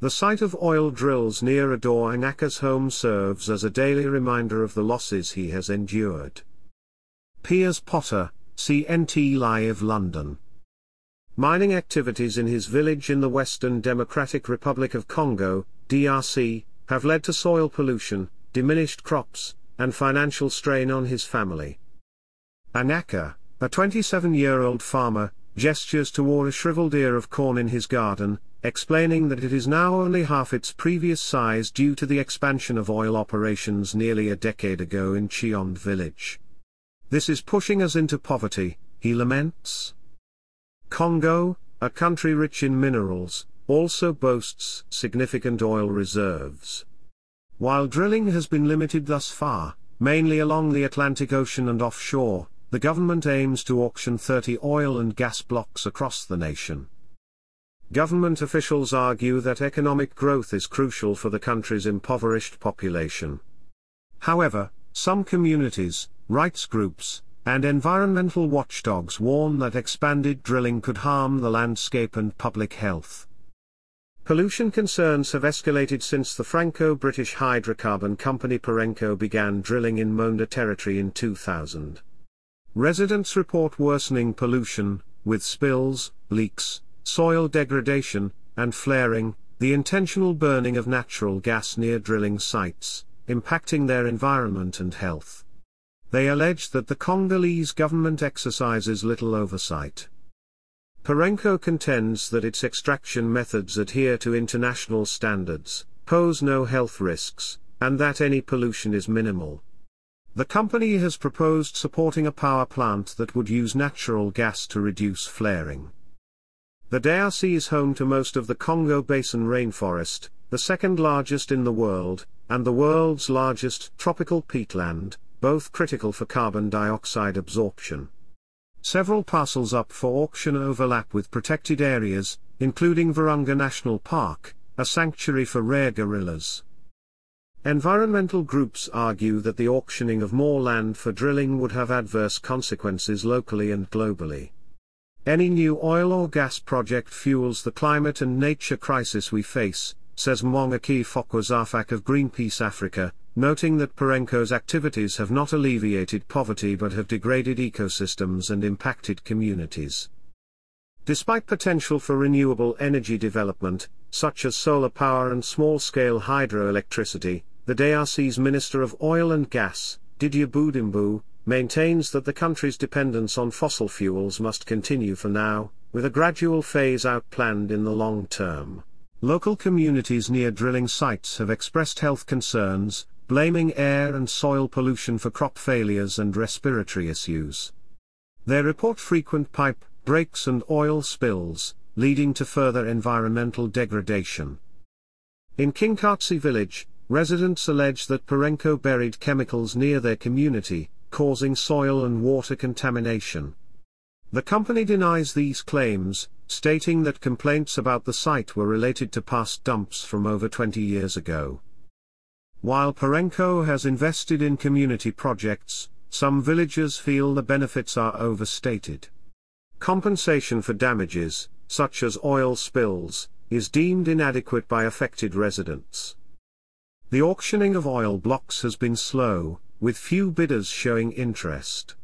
The sight of oil drills near Adore Ngaka's home serves as a daily reminder of the losses he has endured. Piers Potter, CNT Live London. Mining activities in his village in the Western Democratic Republic of Congo, DRC, have led to soil pollution, diminished crops, and financial strain on his family. Anaka, a 27-year-old farmer, gestures toward a shriveled ear of corn in his garden, explaining that it is now only half its previous size due to the expansion of oil operations nearly a decade ago in Chiond village. This is pushing us into poverty, he laments. Congo, a country rich in minerals, also boasts significant oil reserves. While drilling has been limited thus far, mainly along the Atlantic Ocean and offshore, the government aims to auction 30 oil and gas blocks across the nation. Government officials argue that economic growth is crucial for the country's impoverished population. However, some communities, rights groups, and environmental watchdogs warn that expanded drilling could harm the landscape and public health. Pollution concerns have escalated since the Franco-British hydrocarbon company Perenco began drilling in Muanda territory in 2000. Residents report worsening pollution, with spills, leaks, soil degradation, and flaring, the intentional burning of natural gas near drilling sites, impacting their environment and health. They allege that the Congolese government exercises little oversight. Perenco contends that its extraction methods adhere to international standards, pose no health risks, and that any pollution is minimal. The company has proposed supporting a power plant that would use natural gas to reduce flaring. The DRC is home to most of the Congo Basin rainforest, the second largest in the world, and the world's largest tropical peatland, both critical for carbon dioxide absorption. Several parcels up for auction overlap with protected areas, including Virunga National Park, a sanctuary for rare gorillas. Environmental groups argue that the auctioning of more land for drilling would have adverse consequences locally and globally. Any new oil or gas project fuels the climate and nature crisis we face, says Mwangaki Fokwazafak of Greenpeace Africa, noting that Perenco's activities have not alleviated poverty but have degraded ecosystems and impacted communities. Despite potential for renewable energy development, such as solar power and small-scale hydroelectricity, the DRC's Minister of Oil and Gas, Didier Budimbu, maintains that the country's dependence on fossil fuels must continue for now, with a gradual phase-out planned in the long term. Local communities near drilling sites have expressed health concerns, blaming air and soil pollution for crop failures and respiratory issues. They report frequent pipe breaks and oil spills, leading to further environmental degradation. In Kinkatsi village, residents allege that Perenco buried chemicals near their community, causing soil and water contamination. The company denies these claims, stating that complaints about the site were related to past dumps from over 20 years ago. While Perenco has invested in community projects, some villagers feel the benefits are overstated. Compensation for damages, such as oil spills, is deemed inadequate by affected residents. The auctioning of oil blocks has been slow, with few bidders showing interest.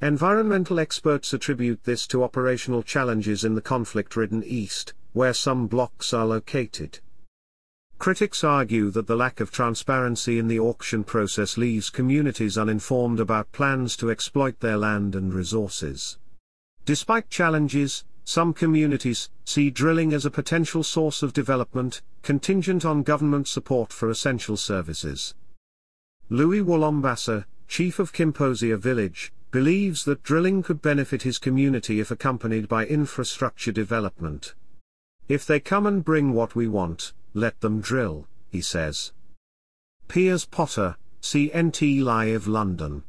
Environmental experts attribute this to operational challenges in the conflict-ridden East, where some blocks are located. Critics argue that the lack of transparency in the auction process leaves communities uninformed about plans to exploit their land and resources. Despite challenges, some communities see drilling as a potential source of development, contingent on government support for essential services. Louis Walombasa, chief of Kimposia village, believes that drilling could benefit his community if accompanied by infrastructure development. If they come and bring what we want, let them drill, he says. Piers Potter, CNT Live London